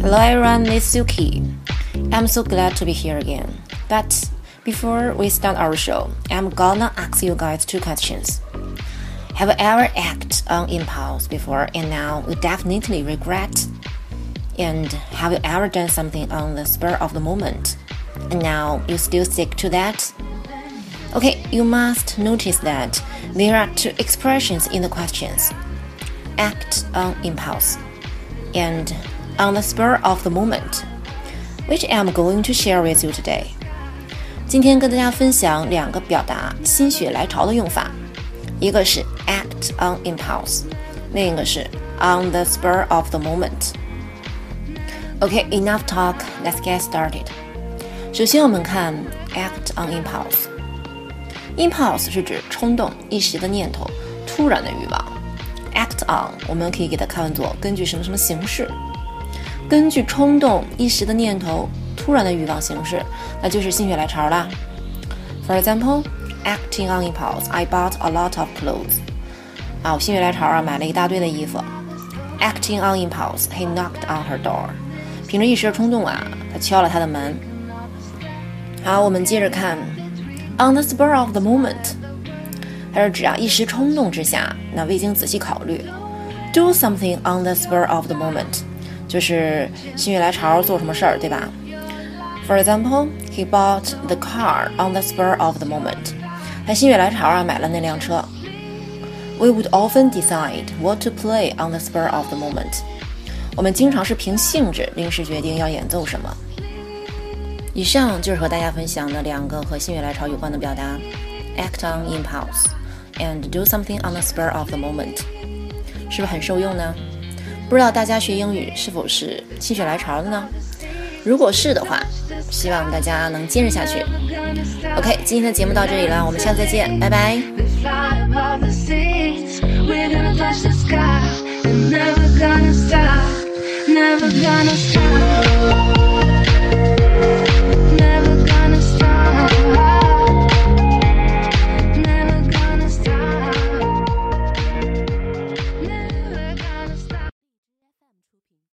Hello everyone, it's Yuki. I'm so glad to be here again. But before we start our show, I'm gonna ask you guys two questions. Have you ever acted on impulse before and now you definitely regret? And have you ever done something on the spur of the moment and now you still stick to that? Okay, you must notice that there are two expressions in the questions act on impulse and on the spur of the moment, which I'm going to share with you today. 今天跟大家分享两个表达心血来潮的用法，一个是 act on impulse，另一个是 on the spur of the moment。Okay, enough talk. Let's get started. 首先，我们看 act on impulse。impulse 是指冲动、一时的念头、突然的欲望。act on 我们可以给它看作根据什么什么形式， 根据冲动、一时的念头、突然的欲望形式，那就是心血来潮啦。For example, acting on impulse, I bought a lot of clothes. 啊，我心血来潮啊，买了一大堆的衣服。Acting on impulse, he knocked on her door. 凭着一时冲动啊，他敲了她的门。好，我们接着看，on the spur of the moment，它是指啊一时冲动之下，那未经仔细考虑，do something on the spur of the moment， 就是心血来潮做什么事儿，对吧？For example, he bought the car on the spur of the moment，他心血来潮啊买了那辆车。We would often decide what to play on the spur of the moment。我们经常是凭兴致临时决定要演奏什么。以上就是和大家分享的两个和心血来潮有关的表达：act on impulse and do something on the spur of the moment，是不是很受用呢？ 不知道大家学英语是否是心血来潮的呢？如果是的话，希望大家能坚持下去。OK，今天的节目到这里了，我们下次再见，拜拜。Never gonna stop